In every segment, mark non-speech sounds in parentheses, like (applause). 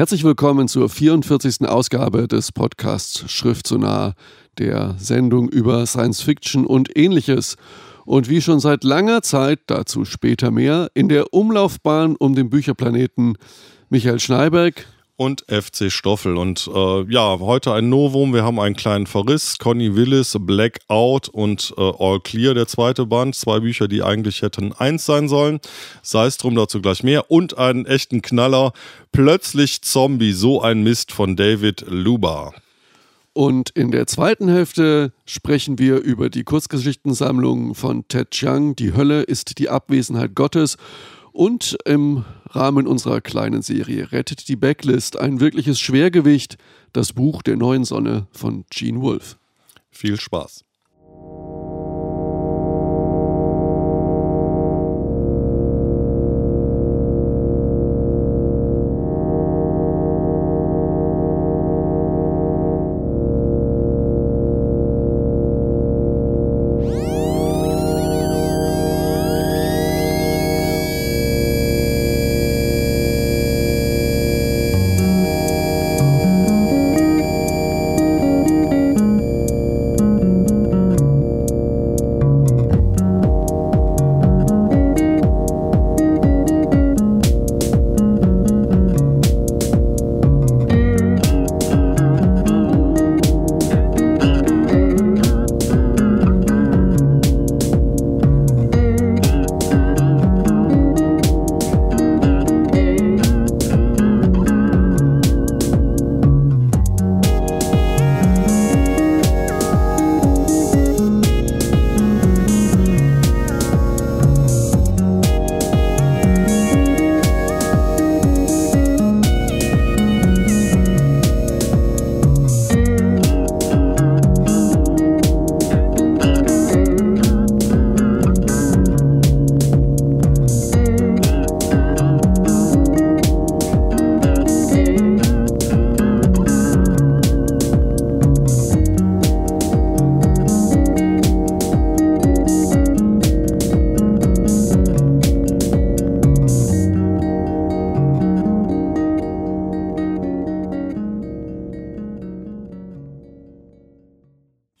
Herzlich willkommen zur 44. Ausgabe des Podcasts Schrift so nah, der Sendung über Science Fiction und ähnliches. Und wie schon seit langer Zeit, dazu später mehr, in der Umlaufbahn um den Bücherplaneten Michael Schneiberg, und FC Stoffel. Und äh, ja, heute ein Novum. Wir haben einen kleinen Verriss. Conny Willis, Blackout und äh, All Clear, der zweite Band. Zwei Bücher, die eigentlich hätten eins sein sollen. Sei es drum, dazu gleich mehr. Und einen echten Knaller. Plötzlich Zombie, so ein Mist von David Luba. Und in der zweiten Hälfte sprechen wir über die Kurzgeschichtensammlung von Ted Chiang. Die Hölle ist die Abwesenheit Gottes. Und im Rahmen unserer kleinen Serie Rettet die Backlist ein wirkliches Schwergewicht, das Buch der neuen Sonne von Gene Wolfe. Viel Spaß.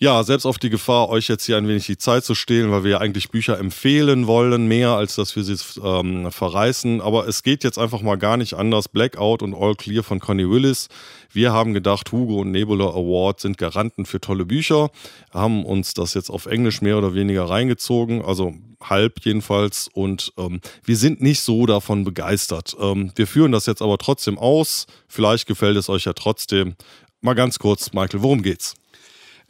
Ja, selbst auf die Gefahr, euch jetzt hier ein wenig die Zeit zu stehlen, weil wir ja eigentlich Bücher empfehlen wollen, mehr als dass wir sie ähm, verreißen. Aber es geht jetzt einfach mal gar nicht anders. Blackout und All Clear von Connie Willis. Wir haben gedacht, Hugo und Nebula Award sind Garanten für tolle Bücher, haben uns das jetzt auf Englisch mehr oder weniger reingezogen, also halb jedenfalls. Und ähm, wir sind nicht so davon begeistert. Ähm, wir führen das jetzt aber trotzdem aus. Vielleicht gefällt es euch ja trotzdem. Mal ganz kurz, Michael, worum geht's?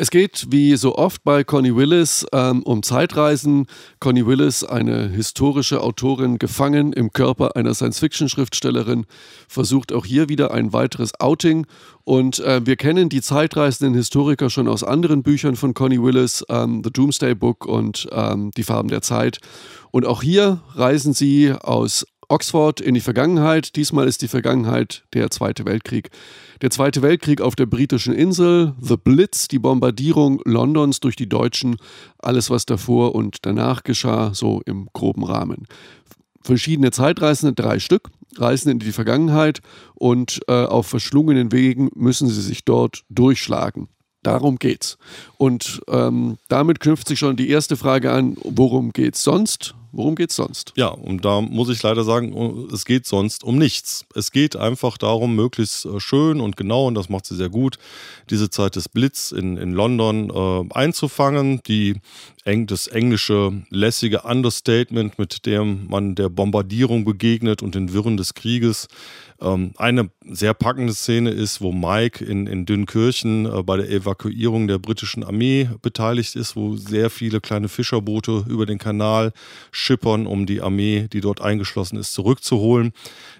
Es geht wie so oft bei Connie Willis ähm, um Zeitreisen. Connie Willis, eine historische Autorin, gefangen im Körper einer Science-Fiction-Schriftstellerin, versucht auch hier wieder ein weiteres Outing. Und äh, wir kennen die zeitreisenden Historiker schon aus anderen Büchern von Connie Willis, ähm, The Doomsday Book und ähm, Die Farben der Zeit. Und auch hier reisen sie aus Oxford in die Vergangenheit. Diesmal ist die Vergangenheit der Zweite Weltkrieg. Der Zweite Weltkrieg auf der britischen Insel, The Blitz, die Bombardierung Londons durch die Deutschen, alles was davor und danach geschah, so im groben Rahmen. Verschiedene Zeitreisende, drei Stück, reisen in die Vergangenheit und äh, auf verschlungenen Wegen müssen sie sich dort durchschlagen. Darum geht's. Und ähm, damit knüpft sich schon die erste Frage an, worum geht's sonst? Worum geht es sonst? Ja, und da muss ich leider sagen, es geht sonst um nichts. Es geht einfach darum, möglichst äh, schön und genau, und das macht sie sehr gut, diese Zeit des Blitz in, in London äh, einzufangen. Die, das englische lässige Understatement, mit dem man der Bombardierung begegnet und den Wirren des Krieges. Ähm, eine sehr packende Szene ist, wo Mike in, in Dünnkirchen äh, bei der Evakuierung der britischen Armee beteiligt ist, wo sehr viele kleine Fischerboote über den Kanal schippern, um die Armee, die dort eingeschlossen ist, zurückzuholen.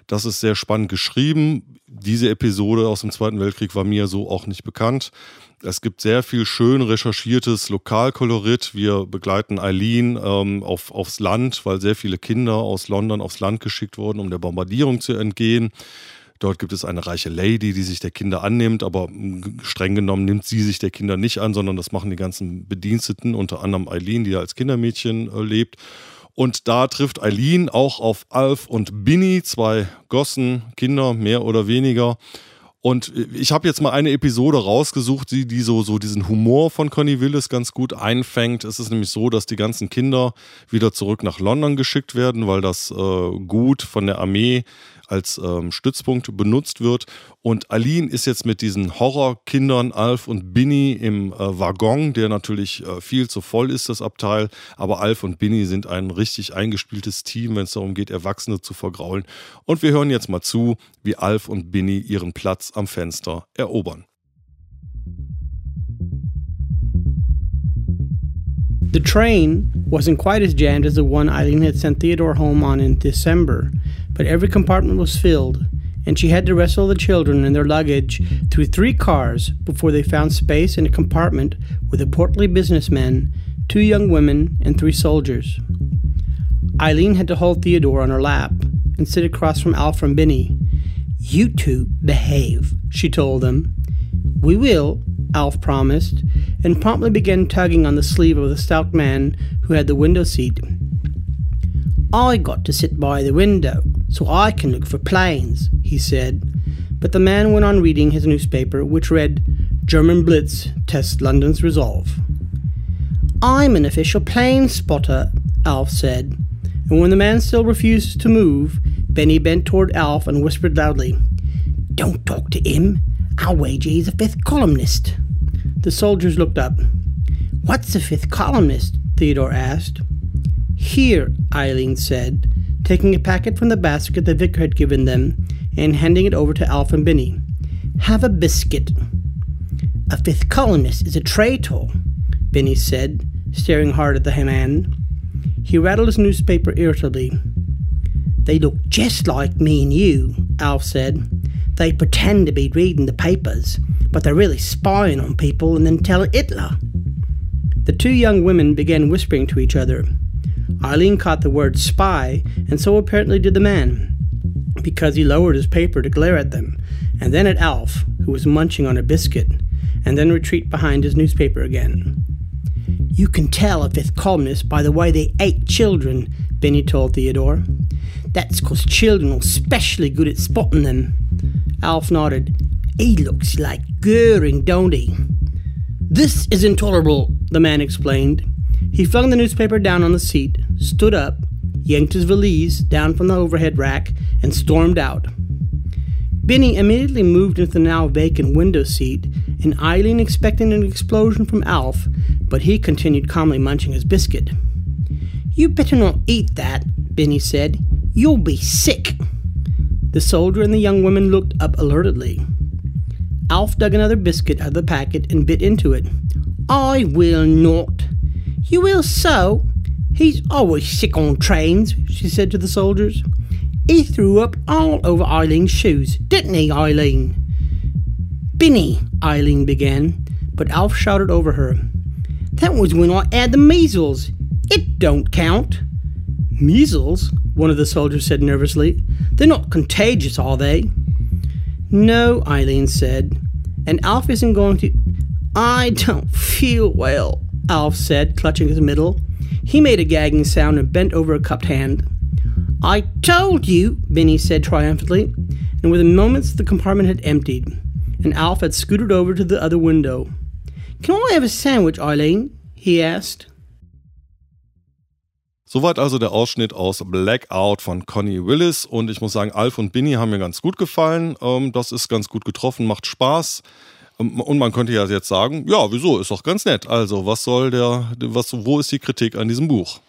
Das ist sehr spannend geschrieben. Diese Episode aus dem Zweiten Weltkrieg war mir so auch nicht bekannt. Es gibt sehr viel schön recherchiertes Lokalkolorit. Wir begleiten Eileen ähm, auf, aufs Land, weil sehr viele Kinder aus London aufs Land geschickt wurden, um der Bombardierung zu entgehen. Dort gibt es eine reiche Lady, die sich der Kinder annimmt, aber streng genommen nimmt sie sich der Kinder nicht an, sondern das machen die ganzen Bediensteten, unter anderem Eileen, die ja als Kindermädchen äh, lebt. Und da trifft Eileen auch auf Alf und Binny, zwei Gossen, Kinder, mehr oder weniger. Und ich habe jetzt mal eine Episode rausgesucht, die, die so, so diesen Humor von Connie Willis ganz gut einfängt. Es ist nämlich so, dass die ganzen Kinder wieder zurück nach London geschickt werden, weil das äh, Gut von der Armee als ähm, Stützpunkt benutzt wird. Und Aline ist jetzt mit diesen Horrorkindern, Alf und Binny, im äh, Waggon, der natürlich äh, viel zu voll ist, das Abteil. Aber Alf und Binny sind ein richtig eingespieltes Team, wenn es darum geht, Erwachsene zu vergraulen. Und wir hören jetzt mal zu, wie Alf und Binny ihren Platz am Fenster erobern. The train wasn't quite as jammed as the one Eileen had sent Theodore home on in December, but every compartment was filled, and she had to wrestle the children and their luggage through three cars before they found space in a compartment with a portly businessman, two young women, and three soldiers. Eileen had to hold Theodore on her lap and sit across from Alf and Binny. You two behave, she told them. We will, Alf promised, and promptly began tugging on the sleeve of the stout man who had the window seat. I got to sit by the window so I can look for planes, he said. But the man went on reading his newspaper, which read, German Blitz tests London's resolve. I'm an official plane spotter, Alf said. And when the man still refused to move, Benny bent toward Alf and whispered loudly, Don't talk to him. I'll wager he's a fifth columnist. The soldiers looked up. What's a fifth columnist? Theodore asked. Here, Eileen said, taking a packet from the basket the vicar had given them and handing it over to Alf and Binny. Have a biscuit. A fifth columnist is a traitor, Binny said, staring hard at the man. He rattled his newspaper irritably. They look just like me and you, Alf said. They pretend to be reading the papers, but they're really spying on people and then telling Hitler. The two young women began whispering to each other. Eileen caught the word spy, and so apparently did the man, because he lowered his paper to glare at them, and then at Alf, who was munching on a biscuit, and then retreat behind his newspaper again. You can tell a fifth columnist by the way they ate children, Benny told Theodore. That's 'cause children are specially good at spotting them. Alf nodded. He looks like Goering, don't he? This is intolerable, the man explained. He flung the newspaper down on the seat, stood up, yanked his valise down from the overhead rack, and stormed out. Benny immediately moved into the now vacant window seat, and Eileen expected an explosion from Alf, but he continued calmly munching his biscuit. You better not eat that, Benny said. You'll be sick. The soldier and the young woman looked up alertedly. Alf dug another biscuit out of the packet and bit into it. I will not. You will so? He's always sick on trains, she said to the soldiers. He threw up all over Eileen's shoes, didn't he, Eileen? Binny, Eileen began, but Alf shouted over her. That was when I had the measles. It don't count. Measles? One of the soldiers said nervously. They're not contagious, are they? No, Eileen said. And Alf isn't going to. I don't feel well, Alf said, clutching his middle. He made a gagging sound and bent over a cupped hand. I told you, Benny said triumphantly, and within moments the compartment had emptied, and Alf had scooted over to the other window. Can I have a sandwich, Eileen? he asked. Soweit also der Ausschnitt aus Blackout von Connie Willis. Und ich muss sagen, Alf und Binny haben mir ganz gut gefallen. Ähm, das ist ganz gut getroffen, macht Spaß. Ähm, und man könnte ja jetzt sagen, ja, wieso, ist doch ganz nett. Also, was soll der, was, wo ist die Kritik an diesem Buch?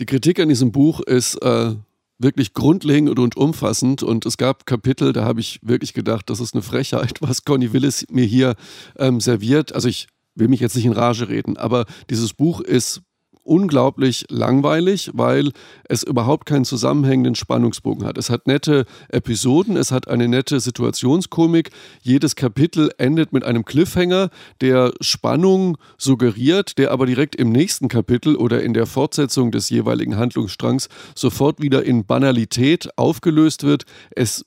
Die Kritik an diesem Buch ist äh, wirklich grundlegend und umfassend. Und es gab Kapitel, da habe ich wirklich gedacht, das ist eine Frechheit, (laughs) was Connie Willis mir hier ähm, serviert. Also ich will mich jetzt nicht in Rage reden, aber dieses Buch ist unglaublich langweilig, weil es überhaupt keinen zusammenhängenden Spannungsbogen hat. Es hat nette Episoden, es hat eine nette Situationskomik. Jedes Kapitel endet mit einem Cliffhanger, der Spannung suggeriert, der aber direkt im nächsten Kapitel oder in der Fortsetzung des jeweiligen Handlungsstrangs sofort wieder in Banalität aufgelöst wird. Es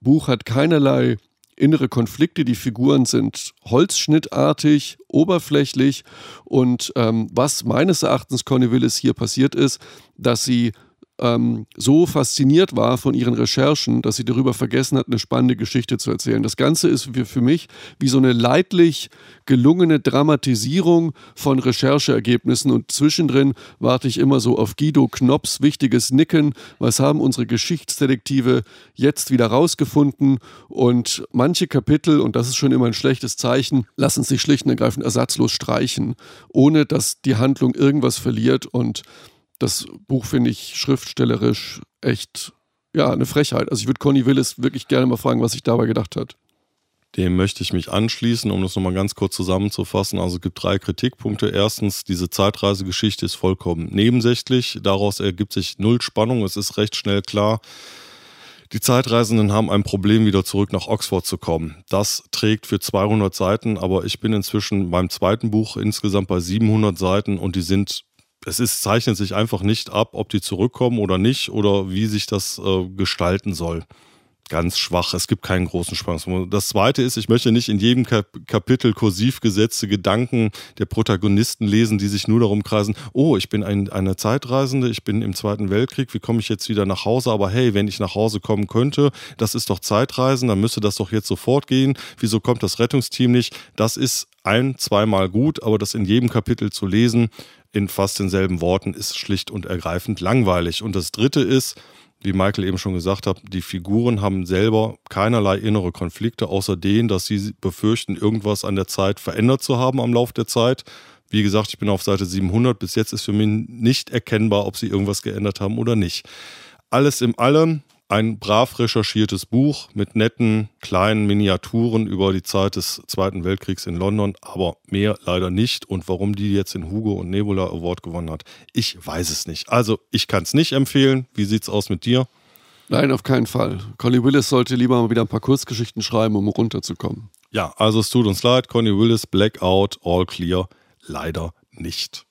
Buch hat keinerlei innere Konflikte. Die Figuren sind holzschnittartig, oberflächlich und ähm, was meines Erachtens Connie Willis hier passiert ist, dass sie ähm, so fasziniert war von ihren Recherchen, dass sie darüber vergessen hat, eine spannende Geschichte zu erzählen. Das Ganze ist für mich wie so eine leidlich gelungene Dramatisierung von Rechercheergebnissen und zwischendrin warte ich immer so auf Guido Knops wichtiges Nicken. Was haben unsere Geschichtsdetektive jetzt wieder rausgefunden? Und manche Kapitel, und das ist schon immer ein schlechtes Zeichen, lassen sich schlicht und ergreifend ersatzlos streichen, ohne dass die Handlung irgendwas verliert und das Buch finde ich schriftstellerisch echt, ja, eine Frechheit. Also ich würde Conny Willis wirklich gerne mal fragen, was sich dabei gedacht hat. Dem möchte ich mich anschließen, um das nochmal ganz kurz zusammenzufassen. Also es gibt drei Kritikpunkte. Erstens, diese Zeitreisegeschichte ist vollkommen nebensächlich. Daraus ergibt sich null Spannung. Es ist recht schnell klar, die Zeitreisenden haben ein Problem, wieder zurück nach Oxford zu kommen. Das trägt für 200 Seiten, aber ich bin inzwischen beim zweiten Buch insgesamt bei 700 Seiten und die sind es ist, zeichnet sich einfach nicht ab, ob die zurückkommen oder nicht oder wie sich das äh, gestalten soll. Ganz schwach, es gibt keinen großen Spannungsmoment. Das zweite ist, ich möchte nicht in jedem Kap Kapitel kursiv gesetzte Gedanken der Protagonisten lesen, die sich nur darum kreisen, oh, ich bin ein, eine Zeitreisende, ich bin im Zweiten Weltkrieg, wie komme ich jetzt wieder nach Hause? Aber hey, wenn ich nach Hause kommen könnte, das ist doch Zeitreisen, dann müsste das doch jetzt sofort gehen. Wieso kommt das Rettungsteam nicht? Das ist ein, zweimal gut, aber das in jedem Kapitel zu lesen, in fast denselben Worten ist schlicht und ergreifend langweilig. Und das Dritte ist, wie Michael eben schon gesagt hat, die Figuren haben selber keinerlei innere Konflikte, außer denen, dass sie befürchten, irgendwas an der Zeit verändert zu haben am Lauf der Zeit. Wie gesagt, ich bin auf Seite 700. Bis jetzt ist für mich nicht erkennbar, ob sie irgendwas geändert haben oder nicht. Alles im Allem ein brav recherchiertes Buch mit netten kleinen Miniaturen über die Zeit des Zweiten Weltkriegs in London, aber mehr leider nicht. Und warum die jetzt den Hugo und Nebula Award gewonnen hat, ich weiß es nicht. Also ich kann es nicht empfehlen. Wie sieht es aus mit dir? Nein, auf keinen Fall. Connie Willis sollte lieber mal wieder ein paar Kurzgeschichten schreiben, um runterzukommen. Ja, also es tut uns leid, Connie Willis, Blackout, All Clear, leider nicht.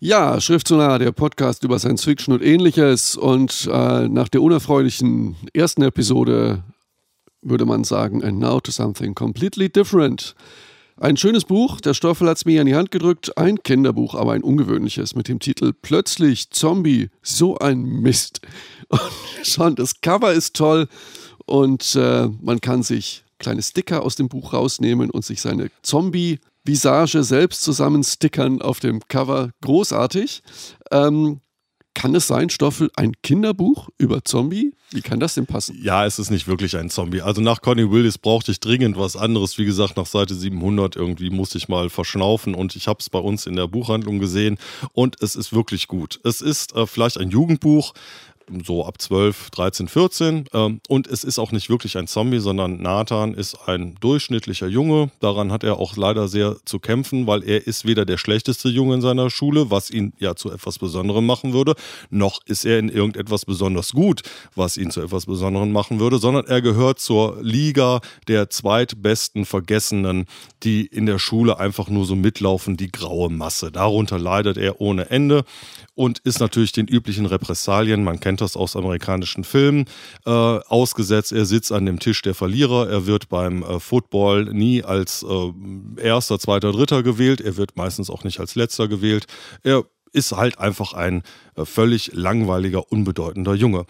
Ja, Schriftsonar, der Podcast über Science Fiction und ähnliches. Und äh, nach der unerfreulichen ersten Episode würde man sagen, and now to something completely different. Ein schönes Buch, der Stoffel hat es mir in die Hand gedrückt, ein Kinderbuch, aber ein ungewöhnliches mit dem Titel Plötzlich Zombie, so ein Mist. (laughs) Und schon, das Cover ist toll und äh, man kann sich kleine Sticker aus dem Buch rausnehmen und sich seine Zombie-Visage selbst zusammenstickern auf dem Cover. Großartig. Ähm, kann es sein, Stoffel, ein Kinderbuch über Zombie? Wie kann das denn passen? Ja, es ist nicht wirklich ein Zombie. Also nach Connie Willis brauchte ich dringend was anderes. Wie gesagt, nach Seite 700 irgendwie musste ich mal verschnaufen und ich habe es bei uns in der Buchhandlung gesehen und es ist wirklich gut. Es ist äh, vielleicht ein Jugendbuch, so ab 12, 13, 14. und es ist auch nicht wirklich ein Zombie, sondern Nathan ist ein durchschnittlicher Junge. Daran hat er auch leider sehr zu kämpfen, weil er ist weder der schlechteste Junge in seiner Schule, was ihn ja zu etwas Besonderem machen würde, noch ist er in irgendetwas besonders gut, was ihn zu etwas Besonderem machen würde, sondern er gehört zur Liga der zweitbesten Vergessenen, die in der Schule einfach nur so mitlaufen, die graue Masse. Darunter leidet er ohne Ende und ist natürlich den üblichen Repressalien, man kennt das aus amerikanischen Filmen, äh, ausgesetzt. Er sitzt an dem Tisch der Verlierer, er wird beim äh, Football nie als äh, erster, zweiter, dritter gewählt, er wird meistens auch nicht als letzter gewählt. Er ist halt einfach ein äh, völlig langweiliger, unbedeutender Junge.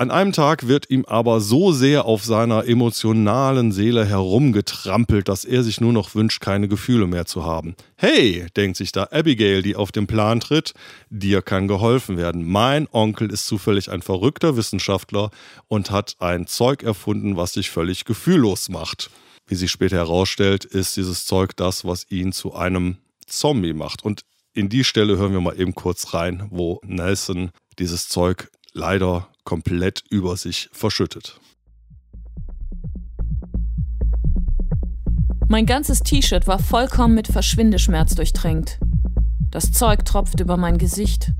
An einem Tag wird ihm aber so sehr auf seiner emotionalen Seele herumgetrampelt, dass er sich nur noch wünscht, keine Gefühle mehr zu haben. Hey, denkt sich da Abigail, die auf den Plan tritt, dir kann geholfen werden. Mein Onkel ist zufällig ein verrückter Wissenschaftler und hat ein Zeug erfunden, was dich völlig gefühllos macht. Wie sich später herausstellt, ist dieses Zeug das, was ihn zu einem Zombie macht. Und in die Stelle hören wir mal eben kurz rein, wo Nelson dieses Zeug leider komplett über sich verschüttet. Mein ganzes T-Shirt war vollkommen mit Verschwindeschmerz durchtränkt. Das Zeug tropfte über mein Gesicht.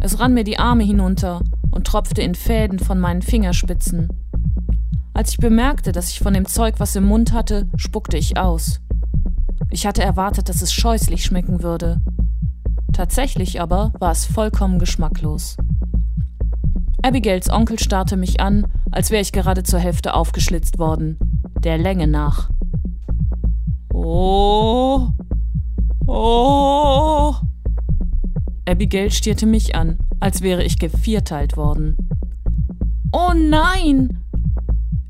Es rann mir die Arme hinunter und tropfte in Fäden von meinen Fingerspitzen. Als ich bemerkte, dass ich von dem Zeug was im Mund hatte, spuckte ich aus. Ich hatte erwartet, dass es scheußlich schmecken würde. Tatsächlich aber war es vollkommen geschmacklos. Abigails Onkel starrte mich an, als wäre ich gerade zur Hälfte aufgeschlitzt worden, der Länge nach. Oh. Oh. Abigail stierte mich an, als wäre ich gevierteilt worden. Oh nein!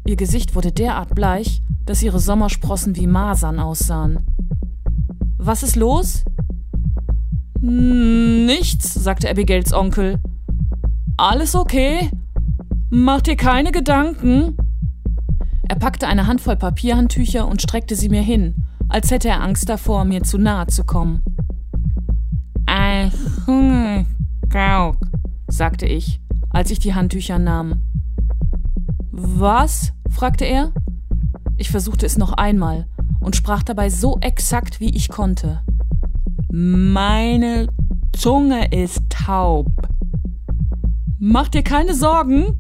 Ihr Gesicht wurde derart bleich, dass ihre Sommersprossen wie Masern aussahen. Was ist los? Nichts, sagte Abigails Onkel alles okay? Mach dir keine Gedanken. Er packte eine Handvoll Papierhandtücher und streckte sie mir hin, als hätte er Angst davor, mir zu nahe zu kommen. Gauk, sagte ich, als ich die Handtücher nahm. Was? fragte er. Ich versuchte es noch einmal und sprach dabei so exakt, wie ich konnte. Meine Zunge ist taub. Mach dir keine Sorgen.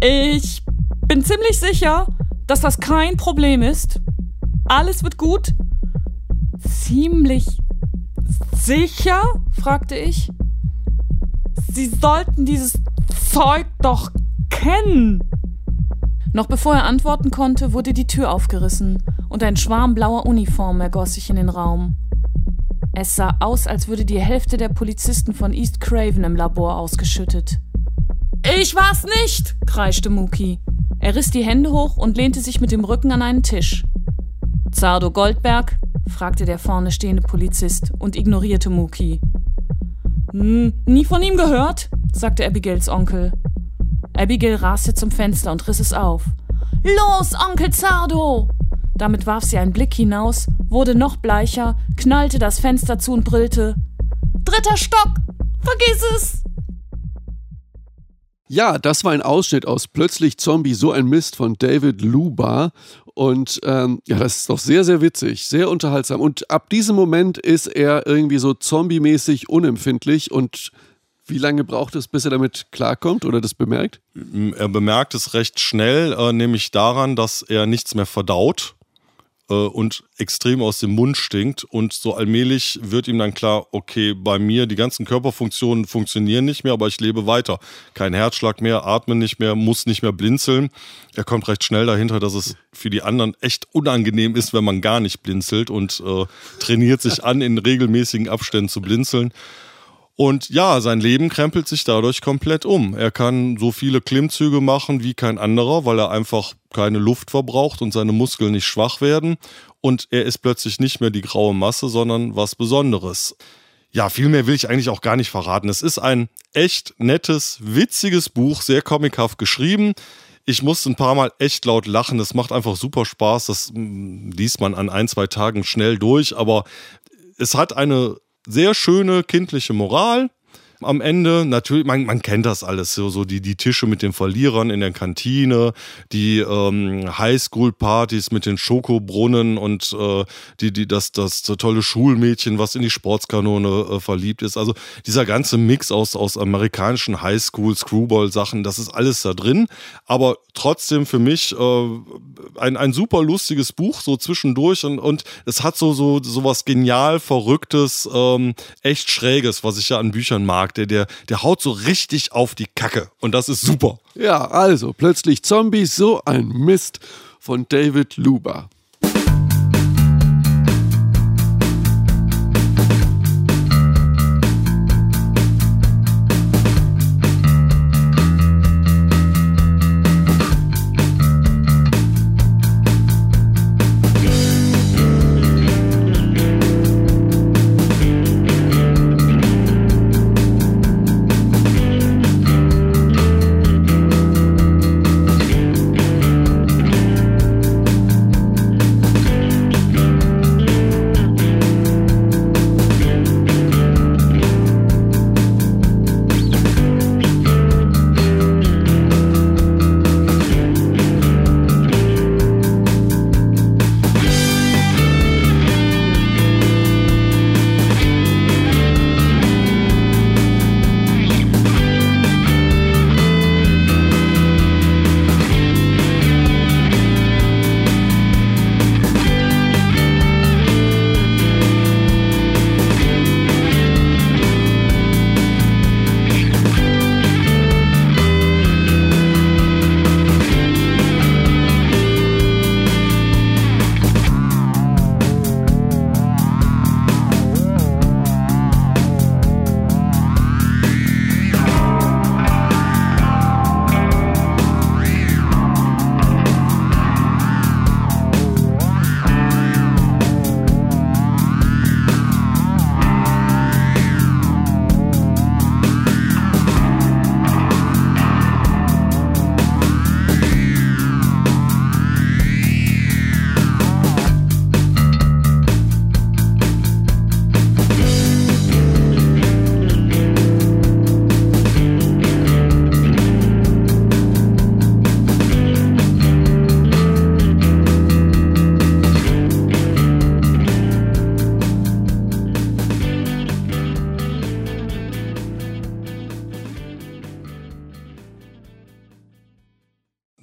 Ich bin ziemlich sicher, dass das kein Problem ist. Alles wird gut. Ziemlich sicher? fragte ich. Sie sollten dieses Zeug doch kennen. Noch bevor er antworten konnte, wurde die Tür aufgerissen und ein Schwarm blauer Uniformen ergoss sich in den Raum. Es sah aus, als würde die Hälfte der Polizisten von East Craven im Labor ausgeschüttet. Ich war's nicht, kreischte Muki. Er riss die Hände hoch und lehnte sich mit dem Rücken an einen Tisch. Zardo Goldberg? fragte der vorne stehende Polizist und ignorierte Muki. Nie von ihm gehört? sagte Abigails Onkel. Abigail raste zum Fenster und riss es auf. Los, Onkel Zardo! Damit warf sie einen Blick hinaus, wurde noch bleicher, knallte das Fenster zu und brüllte: Dritter Stock! Vergiss es! Ja, das war ein Ausschnitt aus Plötzlich Zombie, so ein Mist von David Lubar. Und ähm, ja, das ist doch sehr, sehr witzig, sehr unterhaltsam. Und ab diesem Moment ist er irgendwie so zombie-mäßig unempfindlich und wie lange braucht es, bis er damit klarkommt oder das bemerkt? Er bemerkt es recht schnell, äh, nämlich daran, dass er nichts mehr verdaut und extrem aus dem Mund stinkt. Und so allmählich wird ihm dann klar, okay, bei mir die ganzen Körperfunktionen funktionieren nicht mehr, aber ich lebe weiter. Kein Herzschlag mehr, atme nicht mehr, muss nicht mehr blinzeln. Er kommt recht schnell dahinter, dass es für die anderen echt unangenehm ist, wenn man gar nicht blinzelt und äh, trainiert sich an, in regelmäßigen Abständen zu blinzeln. Und ja, sein Leben krempelt sich dadurch komplett um. Er kann so viele Klimmzüge machen wie kein anderer, weil er einfach keine Luft verbraucht und seine Muskeln nicht schwach werden. Und er ist plötzlich nicht mehr die graue Masse, sondern was Besonderes. Ja, viel mehr will ich eigentlich auch gar nicht verraten. Es ist ein echt nettes, witziges Buch, sehr comichaft geschrieben. Ich musste ein paar Mal echt laut lachen. Es macht einfach super Spaß. Das mm, liest man an ein, zwei Tagen schnell durch. Aber es hat eine sehr schöne kindliche Moral am Ende. Natürlich, man, man kennt das alles, so, so die, die Tische mit den Verlierern in der Kantine, die ähm, Highschool-Partys mit den Schokobrunnen und äh, die, die, das, das, tolle Schulmädchen, was in die Sportskanone äh, verliebt ist. Also dieser ganze Mix aus, aus amerikanischen Highschool, Screwball-Sachen, das ist alles da drin. Aber trotzdem für mich äh, ein, ein super lustiges Buch, so zwischendurch und, und es hat so, so, so was genial Verrücktes, ähm, echt Schräges, was ich ja an Büchern mag mag, der, der, der haut so richtig auf die Kacke. Und das ist super. Ja, also plötzlich Zombies, so ein Mist von David Luber.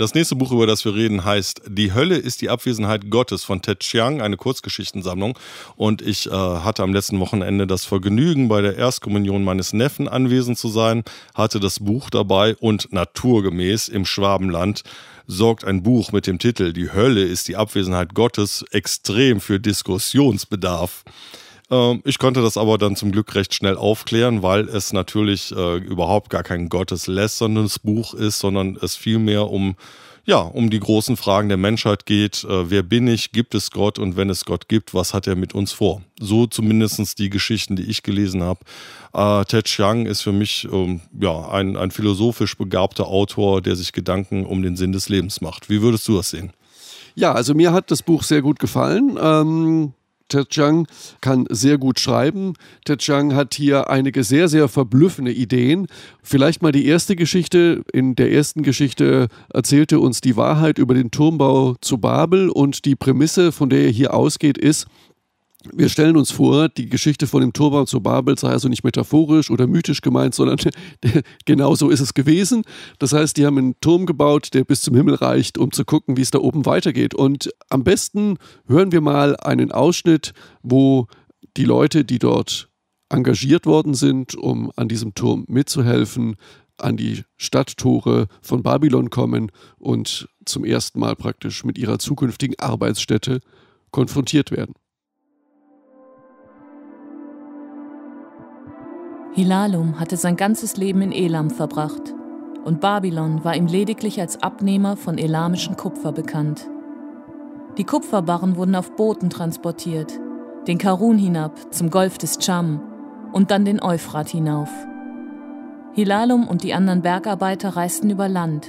Das nächste Buch, über das wir reden, heißt Die Hölle ist die Abwesenheit Gottes von Ted Chiang, eine Kurzgeschichtensammlung. Und ich äh, hatte am letzten Wochenende das Vergnügen, bei der Erstkommunion meines Neffen anwesend zu sein, hatte das Buch dabei und naturgemäß im Schwabenland sorgt ein Buch mit dem Titel Die Hölle ist die Abwesenheit Gottes extrem für Diskussionsbedarf. Ähm, ich konnte das aber dann zum Glück recht schnell aufklären, weil es natürlich äh, überhaupt gar kein gotteslästerndes Buch ist, sondern es vielmehr um ja, um die großen Fragen der Menschheit geht. Äh, wer bin ich? Gibt es Gott? Und wenn es Gott gibt, was hat er mit uns vor? So zumindest die Geschichten, die ich gelesen habe. Äh, Ted Chiang ist für mich ähm, ja, ein, ein philosophisch begabter Autor, der sich Gedanken um den Sinn des Lebens macht. Wie würdest du das sehen? Ja, also mir hat das Buch sehr gut gefallen. Ähm Ted Chiang kann sehr gut schreiben. Ted Chiang hat hier einige sehr, sehr verblüffende Ideen. Vielleicht mal die erste Geschichte. In der ersten Geschichte erzählte uns die Wahrheit über den Turmbau zu Babel und die Prämisse, von der er hier ausgeht, ist, wir stellen uns vor, die Geschichte von dem Turban zu Babel sei also nicht metaphorisch oder mythisch gemeint, sondern (laughs) genau so ist es gewesen. Das heißt, die haben einen Turm gebaut, der bis zum Himmel reicht, um zu gucken, wie es da oben weitergeht. Und am besten hören wir mal einen Ausschnitt, wo die Leute, die dort engagiert worden sind, um an diesem Turm mitzuhelfen, an die Stadttore von Babylon kommen und zum ersten Mal praktisch mit ihrer zukünftigen Arbeitsstätte konfrontiert werden. Hilalum hatte sein ganzes Leben in Elam verbracht und Babylon war ihm lediglich als Abnehmer von elamischen Kupfer bekannt. Die Kupferbarren wurden auf Booten transportiert, den Karun hinab zum Golf des Cham und dann den Euphrat hinauf. Hilalum und die anderen Bergarbeiter reisten über Land,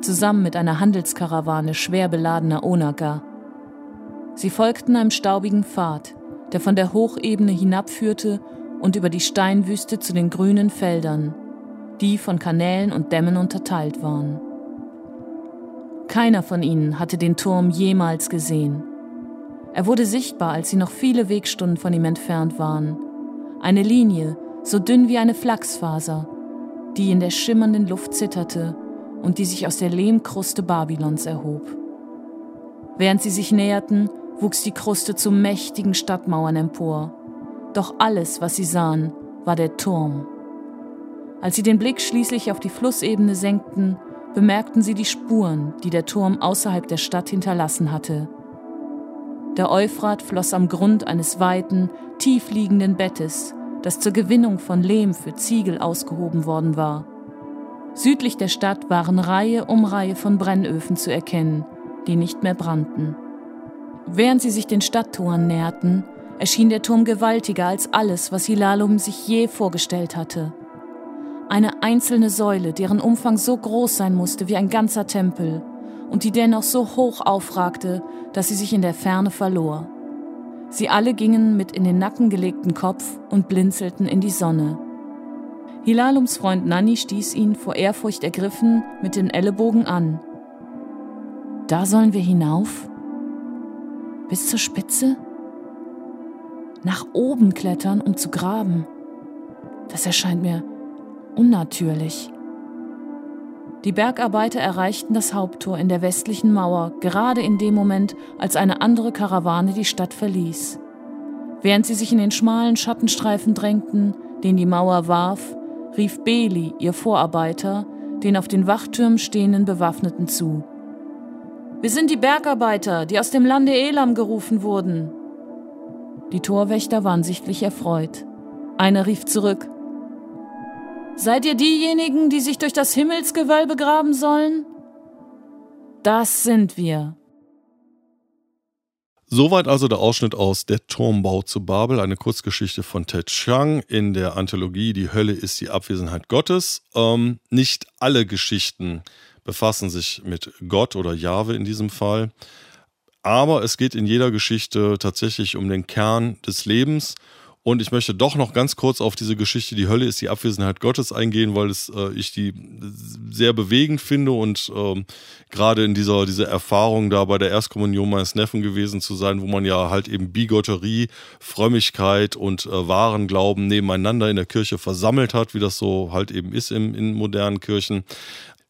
zusammen mit einer Handelskarawane schwer beladener Onaga. Sie folgten einem staubigen Pfad, der von der Hochebene hinabführte und über die Steinwüste zu den grünen Feldern, die von Kanälen und Dämmen unterteilt waren. Keiner von ihnen hatte den Turm jemals gesehen. Er wurde sichtbar, als sie noch viele Wegstunden von ihm entfernt waren. Eine Linie, so dünn wie eine Flachsfaser, die in der schimmernden Luft zitterte und die sich aus der Lehmkruste Babylons erhob. Während sie sich näherten, wuchs die Kruste zu mächtigen Stadtmauern empor doch alles, was sie sahen, war der Turm. Als sie den Blick schließlich auf die Flussebene senkten, bemerkten sie die Spuren, die der Turm außerhalb der Stadt hinterlassen hatte. Der Euphrat floss am Grund eines weiten, tiefliegenden Bettes, das zur Gewinnung von Lehm für Ziegel ausgehoben worden war. Südlich der Stadt waren Reihe um Reihe von Brennöfen zu erkennen, die nicht mehr brannten. Während sie sich den Stadttoren näherten, erschien der Turm gewaltiger als alles, was Hilalum sich je vorgestellt hatte. Eine einzelne Säule, deren Umfang so groß sein musste wie ein ganzer Tempel und die dennoch so hoch aufragte, dass sie sich in der Ferne verlor. Sie alle gingen mit in den Nacken gelegten Kopf und blinzelten in die Sonne. Hilalums Freund Nanni stieß ihn vor Ehrfurcht ergriffen mit den Ellenbogen an. Da sollen wir hinauf? Bis zur Spitze? Nach oben klettern, um zu graben. Das erscheint mir unnatürlich. Die Bergarbeiter erreichten das Haupttor in der westlichen Mauer gerade in dem Moment, als eine andere Karawane die Stadt verließ. Während sie sich in den schmalen Schattenstreifen drängten, den die Mauer warf, rief Beli, ihr Vorarbeiter, den auf den Wachtürmen stehenden Bewaffneten zu. Wir sind die Bergarbeiter, die aus dem Lande Elam gerufen wurden. Die Torwächter waren sichtlich erfreut. Einer rief zurück. Seid ihr diejenigen, die sich durch das Himmelsgewölbe graben sollen? Das sind wir. Soweit also der Ausschnitt aus Der Turmbau zu Babel, eine Kurzgeschichte von Ted Chiang in der Anthologie Die Hölle ist die Abwesenheit Gottes. Ähm, nicht alle Geschichten befassen sich mit Gott oder Jahwe in diesem Fall. Aber es geht in jeder Geschichte tatsächlich um den Kern des Lebens. Und ich möchte doch noch ganz kurz auf diese Geschichte, die Hölle ist die Abwesenheit Gottes eingehen, weil es, äh, ich die sehr bewegend finde und ähm, gerade in dieser, dieser Erfahrung da bei der Erstkommunion meines Neffen gewesen zu sein, wo man ja halt eben Bigotterie, Frömmigkeit und äh, wahren Glauben nebeneinander in der Kirche versammelt hat, wie das so halt eben ist im, in modernen Kirchen.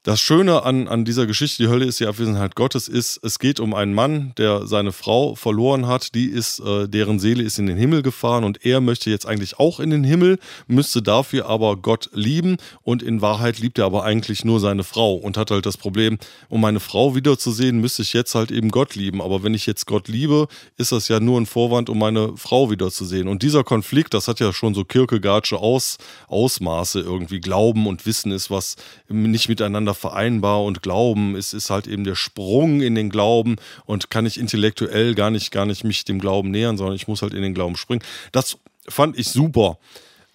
Das Schöne an, an dieser Geschichte, die Hölle ist die Abwesenheit Gottes, ist, es geht um einen Mann, der seine Frau verloren hat, die ist, äh, deren Seele ist in den Himmel gefahren und er möchte jetzt eigentlich auch in den Himmel, müsste dafür aber Gott lieben und in Wahrheit liebt er aber eigentlich nur seine Frau und hat halt das Problem, um meine Frau wiederzusehen, müsste ich jetzt halt eben Gott lieben. Aber wenn ich jetzt Gott liebe, ist das ja nur ein Vorwand, um meine Frau wiederzusehen. Und dieser Konflikt, das hat ja schon so Kierkegaardsche Aus, Ausmaße irgendwie. Glauben und Wissen ist was nicht miteinander vereinbar und Glauben ist, ist halt eben der Sprung in den Glauben und kann ich intellektuell gar nicht, gar nicht mich dem Glauben nähern, sondern ich muss halt in den Glauben springen. Das fand ich super.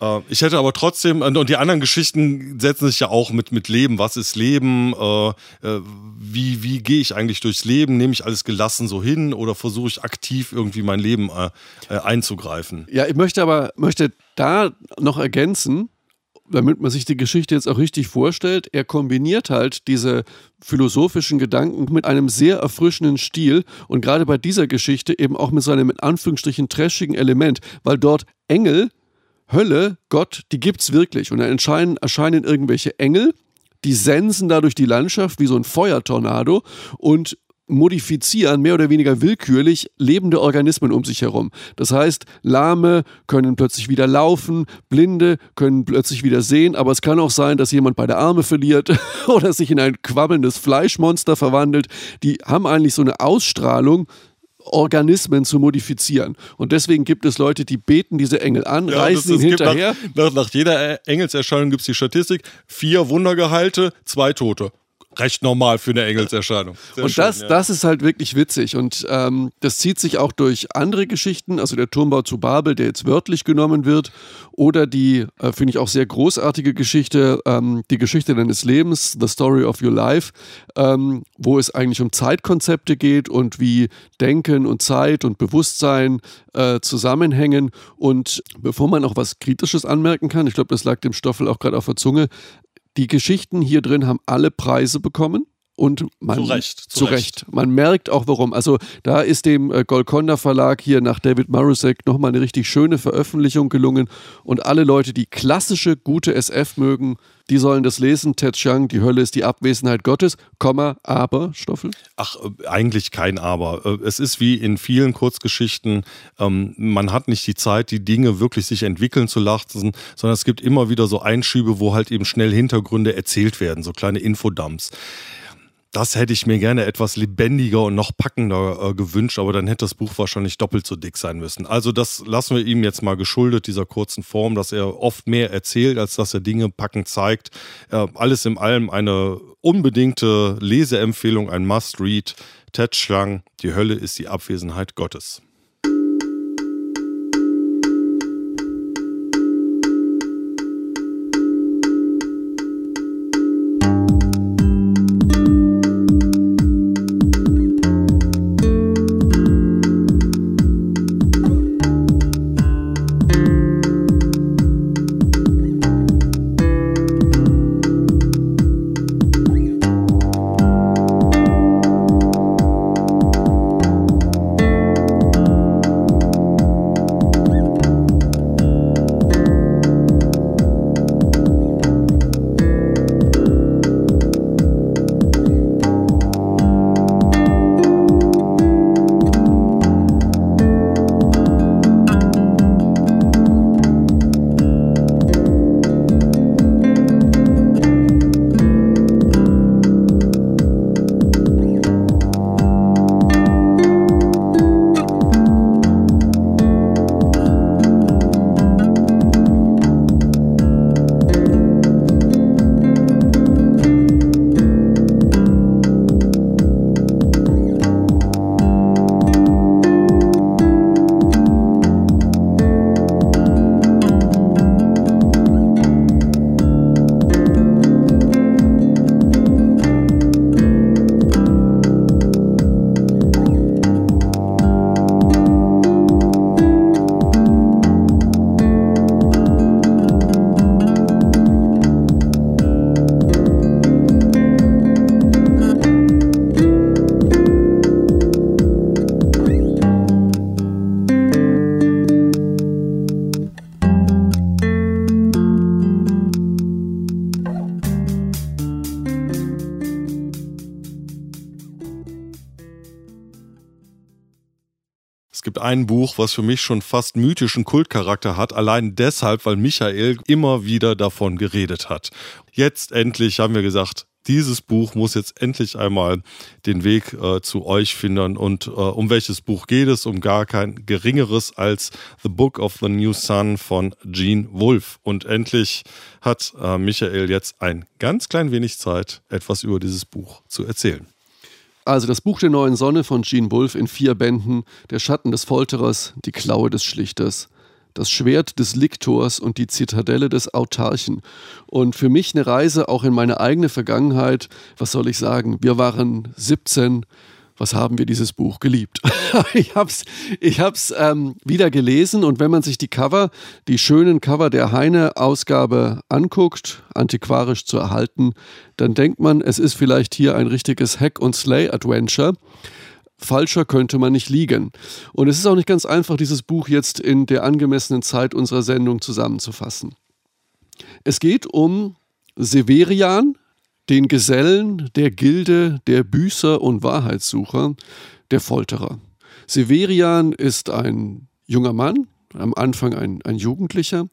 Äh, ich hätte aber trotzdem, und die anderen Geschichten setzen sich ja auch mit, mit Leben. Was ist Leben? Äh, äh, wie wie gehe ich eigentlich durchs Leben? Nehme ich alles gelassen so hin oder versuche ich aktiv irgendwie mein Leben einzugreifen? Ja, ich möchte aber möchte da noch ergänzen, damit man sich die Geschichte jetzt auch richtig vorstellt, er kombiniert halt diese philosophischen Gedanken mit einem sehr erfrischenden Stil und gerade bei dieser Geschichte eben auch mit so einem in Anführungsstrichen trashigen Element, weil dort Engel, Hölle, Gott, die gibt's wirklich. Und dann erscheinen, erscheinen irgendwelche Engel, die sensen dadurch die Landschaft wie so ein Feuertornado und modifizieren mehr oder weniger willkürlich lebende Organismen um sich herum. Das heißt, Lahme können plötzlich wieder laufen, Blinde können plötzlich wieder sehen, aber es kann auch sein, dass jemand beide Arme verliert (laughs) oder sich in ein quabbelndes Fleischmonster verwandelt. Die haben eigentlich so eine Ausstrahlung, Organismen zu modifizieren. Und deswegen gibt es Leute, die beten diese Engel an, ja, reißen ihn hinterher. Nach, nach, nach, jeder Engelserscheinung gibt es die Statistik: vier Wundergehalte, zwei Tote recht normal für eine Engelserscheinung. Sehr und schön, das, ja. das ist halt wirklich witzig. Und ähm, das zieht sich auch durch andere Geschichten, also der Turmbau zu Babel, der jetzt wörtlich genommen wird, oder die, äh, finde ich auch sehr großartige Geschichte, ähm, die Geschichte deines Lebens, The Story of Your Life, ähm, wo es eigentlich um Zeitkonzepte geht und wie Denken und Zeit und Bewusstsein äh, zusammenhängen. Und bevor man auch was Kritisches anmerken kann, ich glaube, das lag dem Stoffel auch gerade auf der Zunge, die Geschichten hier drin haben alle Preise bekommen. Und man, zu Recht. Zu, zu Recht. Recht. Man merkt auch warum. Also da ist dem äh, Golconda Verlag hier nach David Marusek nochmal eine richtig schöne Veröffentlichung gelungen. Und alle Leute, die klassische, gute SF mögen, die sollen das lesen. Ted Chiang, die Hölle ist die Abwesenheit Gottes, Komma, aber, Stoffel? Ach, äh, eigentlich kein Aber. Äh, es ist wie in vielen Kurzgeschichten, ähm, man hat nicht die Zeit, die Dinge wirklich sich entwickeln zu lassen, sondern es gibt immer wieder so Einschübe, wo halt eben schnell Hintergründe erzählt werden, so kleine Infodumps. Das hätte ich mir gerne etwas lebendiger und noch packender äh, gewünscht, aber dann hätte das Buch wahrscheinlich doppelt so dick sein müssen. Also das lassen wir ihm jetzt mal geschuldet, dieser kurzen Form, dass er oft mehr erzählt, als dass er Dinge packend zeigt. Äh, alles in allem eine unbedingte Leseempfehlung, ein Must-Read. Ted Schlang, Die Hölle ist die Abwesenheit Gottes. Ein Buch, was für mich schon fast mythischen Kultcharakter hat, allein deshalb, weil Michael immer wieder davon geredet hat. Jetzt endlich haben wir gesagt, dieses Buch muss jetzt endlich einmal den Weg äh, zu euch finden. Und äh, um welches Buch geht es? Um gar kein geringeres als The Book of the New Sun von Gene Wolfe. Und endlich hat äh, Michael jetzt ein ganz klein wenig Zeit, etwas über dieses Buch zu erzählen. Also das Buch der neuen Sonne von Gene Wolfe in vier Bänden, Der Schatten des Folterers, die Klaue des Schlichters, das Schwert des Liktors und die Zitadelle des Autarchen. Und für mich eine Reise auch in meine eigene Vergangenheit. Was soll ich sagen? Wir waren 17, was haben wir dieses Buch geliebt. (laughs) ich habe es ich hab's, ähm, wieder gelesen und wenn man sich die Cover, die schönen Cover der Heine-Ausgabe anguckt, antiquarisch zu erhalten, dann denkt man, es ist vielleicht hier ein richtiges Hack-and-Slay-Adventure. Falscher könnte man nicht liegen. Und es ist auch nicht ganz einfach, dieses Buch jetzt in der angemessenen Zeit unserer Sendung zusammenzufassen. Es geht um Severian, den Gesellen der Gilde der Büßer und Wahrheitssucher, der Folterer. Severian ist ein junger Mann, am Anfang ein, ein Jugendlicher,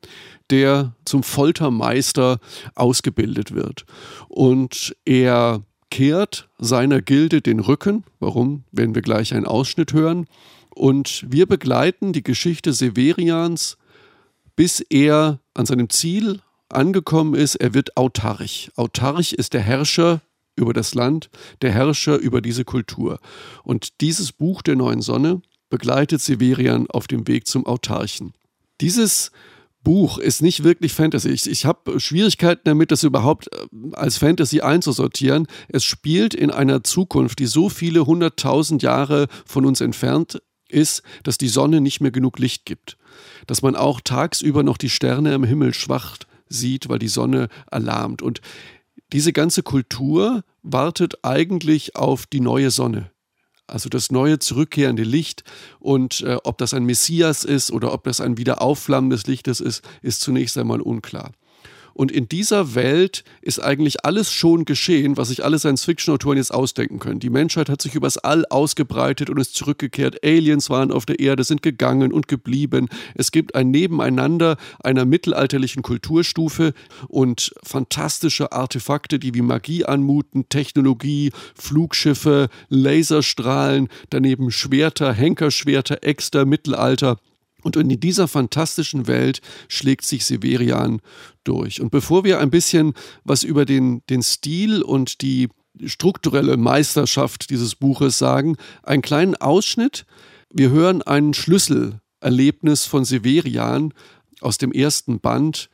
der zum Foltermeister ausgebildet wird. Und er kehrt seiner Gilde den Rücken. Warum? Werden wir gleich einen Ausschnitt hören. Und wir begleiten die Geschichte Severians, bis er an seinem Ziel angekommen ist, er wird autarch. Autarch ist der Herrscher über das Land, der Herrscher über diese Kultur. Und dieses Buch der neuen Sonne begleitet Severian auf dem Weg zum Autarchen. Dieses Buch ist nicht wirklich Fantasy. Ich, ich habe Schwierigkeiten damit, das überhaupt äh, als Fantasy einzusortieren. Es spielt in einer Zukunft, die so viele hunderttausend Jahre von uns entfernt ist, dass die Sonne nicht mehr genug Licht gibt. Dass man auch tagsüber noch die Sterne am Himmel schwacht sieht, weil die Sonne alarmt. Und diese ganze Kultur wartet eigentlich auf die neue Sonne. Also das neue zurückkehrende Licht und äh, ob das ein Messias ist oder ob das ein Wiederaufflammen des Lichtes ist, ist zunächst einmal unklar. Und in dieser Welt ist eigentlich alles schon geschehen, was sich alle Science-Fiction-Autoren jetzt ausdenken können. Die Menschheit hat sich übers All ausgebreitet und ist zurückgekehrt. Aliens waren auf der Erde, sind gegangen und geblieben. Es gibt ein Nebeneinander einer mittelalterlichen Kulturstufe und fantastische Artefakte, die wie Magie anmuten, Technologie, Flugschiffe, Laserstrahlen, daneben Schwerter, Henkerschwerter, Äxter, Mittelalter. Und in dieser fantastischen Welt schlägt sich Severian durch. Und bevor wir ein bisschen was über den, den Stil und die strukturelle Meisterschaft dieses Buches sagen, einen kleinen Ausschnitt. Wir hören ein Schlüsselerlebnis von Severian aus dem ersten Band,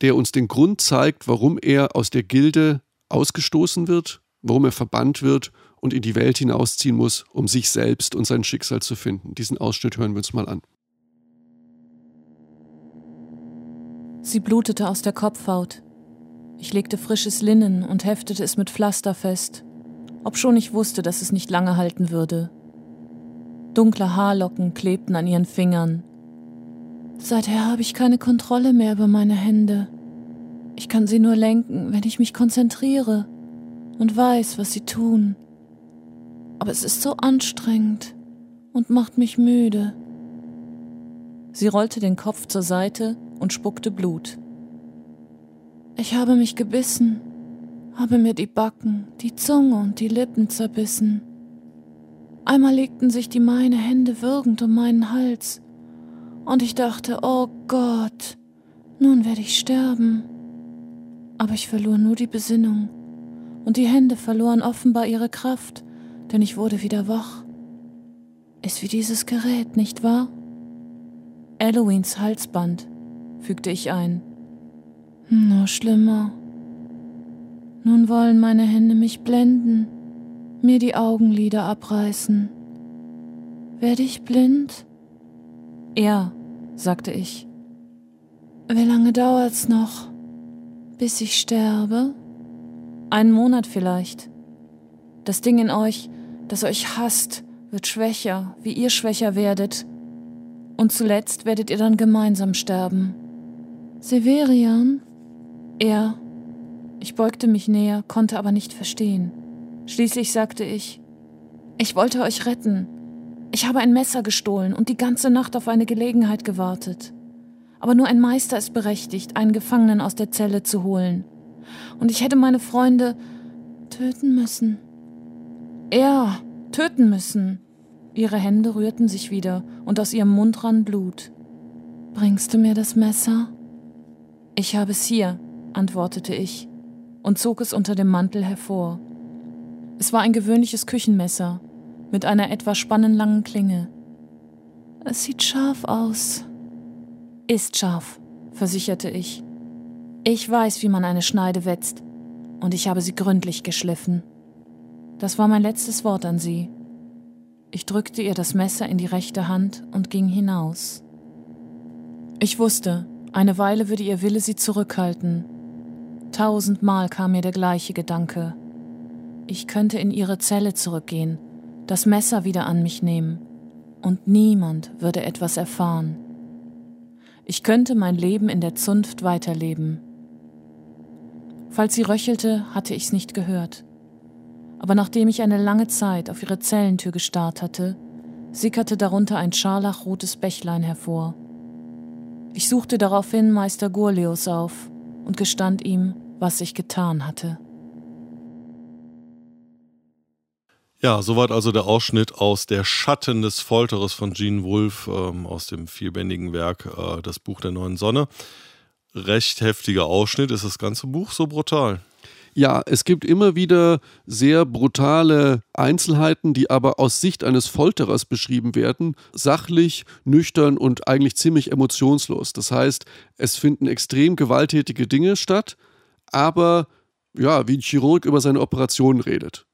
der uns den Grund zeigt, warum er aus der Gilde ausgestoßen wird, warum er verbannt wird und in die Welt hinausziehen muss, um sich selbst und sein Schicksal zu finden. Diesen Ausschnitt hören wir uns mal an. Sie blutete aus der Kopfhaut. Ich legte frisches Linnen und heftete es mit Pflaster fest, obschon ich wusste, dass es nicht lange halten würde. Dunkle Haarlocken klebten an ihren Fingern. Seither habe ich keine Kontrolle mehr über meine Hände. Ich kann sie nur lenken, wenn ich mich konzentriere und weiß, was sie tun. Aber es ist so anstrengend und macht mich müde. Sie rollte den Kopf zur Seite und spuckte Blut. Ich habe mich gebissen, habe mir die Backen, die Zunge und die Lippen zerbissen. Einmal legten sich die meine Hände würgend um meinen Hals, und ich dachte, oh Gott, nun werde ich sterben. Aber ich verlor nur die Besinnung, und die Hände verloren offenbar ihre Kraft, denn ich wurde wieder wach. Ist wie dieses Gerät, nicht wahr? Halloweens Halsband, fügte ich ein. Nur schlimmer. Nun wollen meine Hände mich blenden, mir die Augenlider abreißen. Werde ich blind? Ja, sagte ich. Wie lange dauert's noch? Bis ich sterbe? Einen Monat vielleicht. Das Ding in euch, das euch hasst, wird schwächer, wie ihr schwächer werdet. Und zuletzt werdet ihr dann gemeinsam sterben. Severian? Er. Ich beugte mich näher, konnte aber nicht verstehen. Schließlich sagte ich, ich wollte euch retten. Ich habe ein Messer gestohlen und die ganze Nacht auf eine Gelegenheit gewartet. Aber nur ein Meister ist berechtigt, einen Gefangenen aus der Zelle zu holen. Und ich hätte meine Freunde töten müssen. Er töten müssen. Ihre Hände rührten sich wieder und aus ihrem Mund rann Blut. Bringst du mir das Messer? Ich habe es hier, antwortete ich und zog es unter dem Mantel hervor. Es war ein gewöhnliches Küchenmesser mit einer etwa spannenlangen Klinge. Es sieht scharf aus. Ist scharf, versicherte ich. Ich weiß, wie man eine Schneide wetzt, und ich habe sie gründlich geschliffen. Das war mein letztes Wort an sie. Ich drückte ihr das Messer in die rechte Hand und ging hinaus. Ich wusste, eine Weile würde ihr Wille sie zurückhalten. Tausendmal kam mir der gleiche Gedanke. Ich könnte in ihre Zelle zurückgehen, das Messer wieder an mich nehmen, und niemand würde etwas erfahren. Ich könnte mein Leben in der Zunft weiterleben. Falls sie röchelte, hatte ich's nicht gehört. Aber nachdem ich eine lange Zeit auf ihre Zellentür gestarrt hatte, sickerte darunter ein scharlachrotes Bächlein hervor. Ich suchte daraufhin Meister Gurleus auf und gestand ihm, was ich getan hatte. Ja, soweit also der Ausschnitt aus Der Schatten des Folterers von Gene Wolfe ähm, aus dem vierbändigen Werk äh, Das Buch der neuen Sonne. Recht heftiger Ausschnitt. Ist das ganze Buch so brutal? Ja, es gibt immer wieder sehr brutale Einzelheiten, die aber aus Sicht eines Folterers beschrieben werden, sachlich, nüchtern und eigentlich ziemlich emotionslos. Das heißt, es finden extrem gewalttätige Dinge statt, aber ja, wie ein Chirurg über seine Operation redet.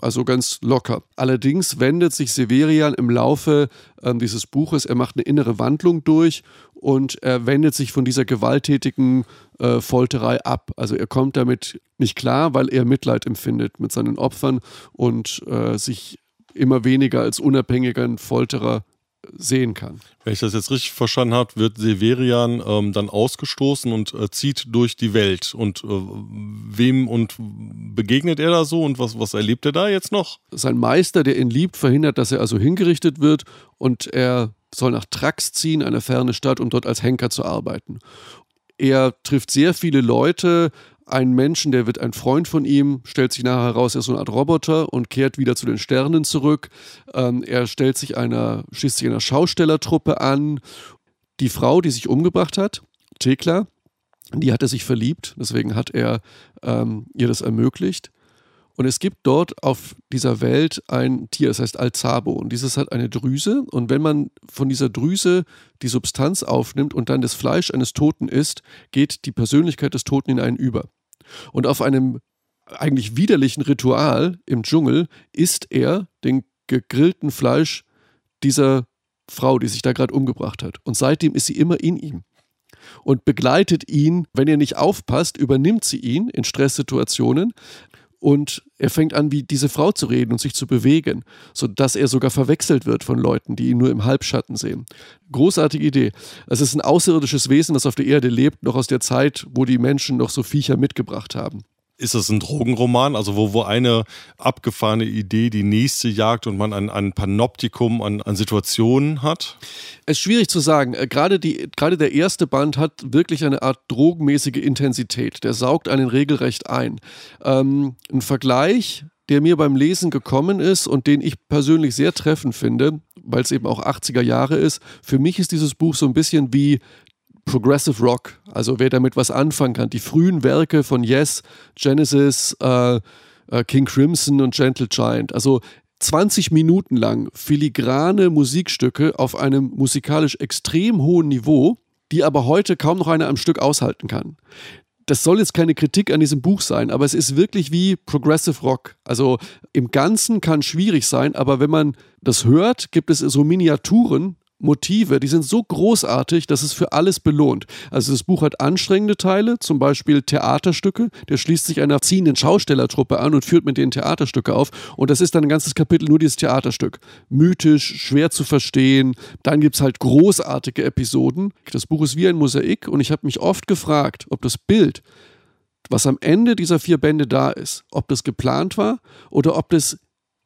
Also ganz locker. Allerdings wendet sich Severian im Laufe äh, dieses Buches, er macht eine innere Wandlung durch und er wendet sich von dieser gewalttätigen äh, Folterei ab. Also er kommt damit nicht klar, weil er Mitleid empfindet mit seinen Opfern und äh, sich immer weniger als unabhängiger Folterer sehen kann. Wenn ich das jetzt richtig verstanden habe, wird Severian ähm, dann ausgestoßen und äh, zieht durch die Welt. Und äh, wem und begegnet er da so und was, was erlebt er da jetzt noch? Sein Meister, der ihn liebt, verhindert, dass er also hingerichtet wird und er soll nach Trax ziehen, eine ferne Stadt, um dort als Henker zu arbeiten. Er trifft sehr viele Leute, ein Menschen, der wird ein Freund von ihm, stellt sich nachher heraus, er ist so eine Art Roboter und kehrt wieder zu den Sternen zurück. Ähm, er stellt sich einer, schließt sich einer Schaustellertruppe an. Die Frau, die sich umgebracht hat, Thekla, die hatte sich verliebt, deswegen hat er ähm, ihr das ermöglicht. Und es gibt dort auf dieser Welt ein Tier, das heißt Alzabo. Und dieses hat eine Drüse. Und wenn man von dieser Drüse die Substanz aufnimmt und dann das Fleisch eines Toten isst, geht die Persönlichkeit des Toten in einen über. Und auf einem eigentlich widerlichen Ritual im Dschungel isst er den gegrillten Fleisch dieser Frau, die sich da gerade umgebracht hat. Und seitdem ist sie immer in ihm und begleitet ihn. Wenn er nicht aufpasst, übernimmt sie ihn in Stresssituationen. Und er fängt an, wie diese Frau zu reden und sich zu bewegen, sodass er sogar verwechselt wird von Leuten, die ihn nur im Halbschatten sehen. Großartige Idee. Es ist ein außerirdisches Wesen, das auf der Erde lebt, noch aus der Zeit, wo die Menschen noch so Viecher mitgebracht haben ist das ein Drogenroman, also wo, wo eine abgefahrene Idee die nächste jagt und man ein, ein Panoptikum an, an Situationen hat? Es ist schwierig zu sagen. Äh, gerade, die, gerade der erste Band hat wirklich eine Art drogenmäßige Intensität. Der saugt einen regelrecht ein. Ähm, ein Vergleich, der mir beim Lesen gekommen ist und den ich persönlich sehr treffend finde, weil es eben auch 80er Jahre ist. Für mich ist dieses Buch so ein bisschen wie Progressive Rock, also wer damit was anfangen kann. Die frühen Werke von Yes, Genesis, äh, äh, King Crimson und Gentle Giant. Also 20 Minuten lang filigrane Musikstücke auf einem musikalisch extrem hohen Niveau, die aber heute kaum noch einer am Stück aushalten kann. Das soll jetzt keine Kritik an diesem Buch sein, aber es ist wirklich wie Progressive Rock. Also im Ganzen kann schwierig sein, aber wenn man das hört, gibt es so Miniaturen, Motive, die sind so großartig, dass es für alles belohnt. Also das Buch hat anstrengende Teile, zum Beispiel Theaterstücke. Der schließt sich einer ziehenden Schaustellertruppe an und führt mit denen Theaterstücke auf. Und das ist dann ein ganzes Kapitel nur dieses Theaterstück. Mythisch, schwer zu verstehen. Dann gibt es halt großartige Episoden. Das Buch ist wie ein Mosaik und ich habe mich oft gefragt, ob das Bild, was am Ende dieser vier Bände da ist, ob das geplant war oder ob das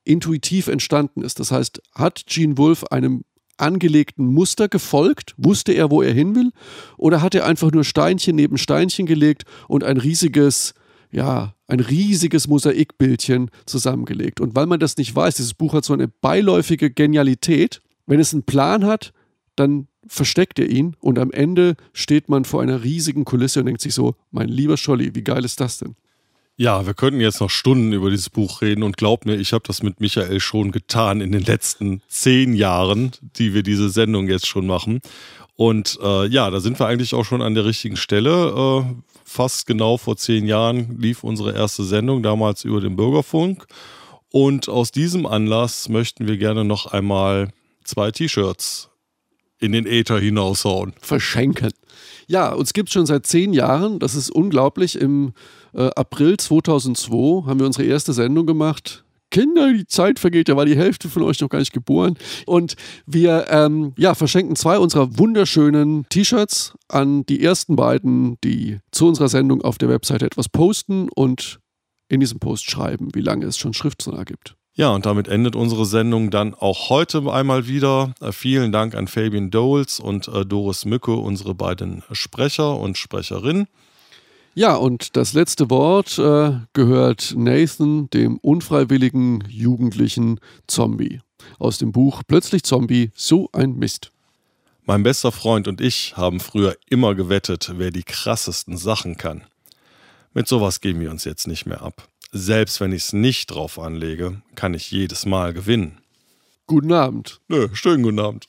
intuitiv entstanden ist. Das heißt, hat Gene Wolfe einem angelegten Muster gefolgt? Wusste er, wo er hin will? Oder hat er einfach nur Steinchen neben Steinchen gelegt und ein riesiges, ja, ein riesiges Mosaikbildchen zusammengelegt? Und weil man das nicht weiß, dieses Buch hat so eine beiläufige Genialität. Wenn es einen Plan hat, dann versteckt er ihn und am Ende steht man vor einer riesigen Kulisse und denkt sich so, mein lieber Scholli, wie geil ist das denn? Ja, wir könnten jetzt noch Stunden über dieses Buch reden und glaub mir, ich habe das mit Michael schon getan in den letzten zehn Jahren, die wir diese Sendung jetzt schon machen. Und äh, ja, da sind wir eigentlich auch schon an der richtigen Stelle. Äh, fast genau vor zehn Jahren lief unsere erste Sendung, damals über den Bürgerfunk. Und aus diesem Anlass möchten wir gerne noch einmal zwei T-Shirts in den Äther hinaushauen. Verschenken. Ja, uns gibt es schon seit zehn Jahren. Das ist unglaublich. Im äh, April 2002 haben wir unsere erste Sendung gemacht. Kinder, die Zeit vergeht, da war die Hälfte von euch noch gar nicht geboren. Und wir ähm, ja, verschenken zwei unserer wunderschönen T-Shirts an die ersten beiden, die zu unserer Sendung auf der Webseite etwas posten und in diesem Post schreiben, wie lange es schon Schriftsonar gibt. Ja, und damit endet unsere Sendung dann auch heute einmal wieder. Äh, vielen Dank an Fabian Doles und äh, Doris Mücke, unsere beiden Sprecher und Sprecherinnen. Ja, und das letzte Wort äh, gehört Nathan, dem unfreiwilligen jugendlichen Zombie. Aus dem Buch Plötzlich Zombie, so ein Mist. Mein bester Freund und ich haben früher immer gewettet, wer die krassesten Sachen kann. Mit sowas geben wir uns jetzt nicht mehr ab. Selbst wenn ich es nicht drauf anlege, kann ich jedes Mal gewinnen. Guten Abend. Nö, schönen guten Abend.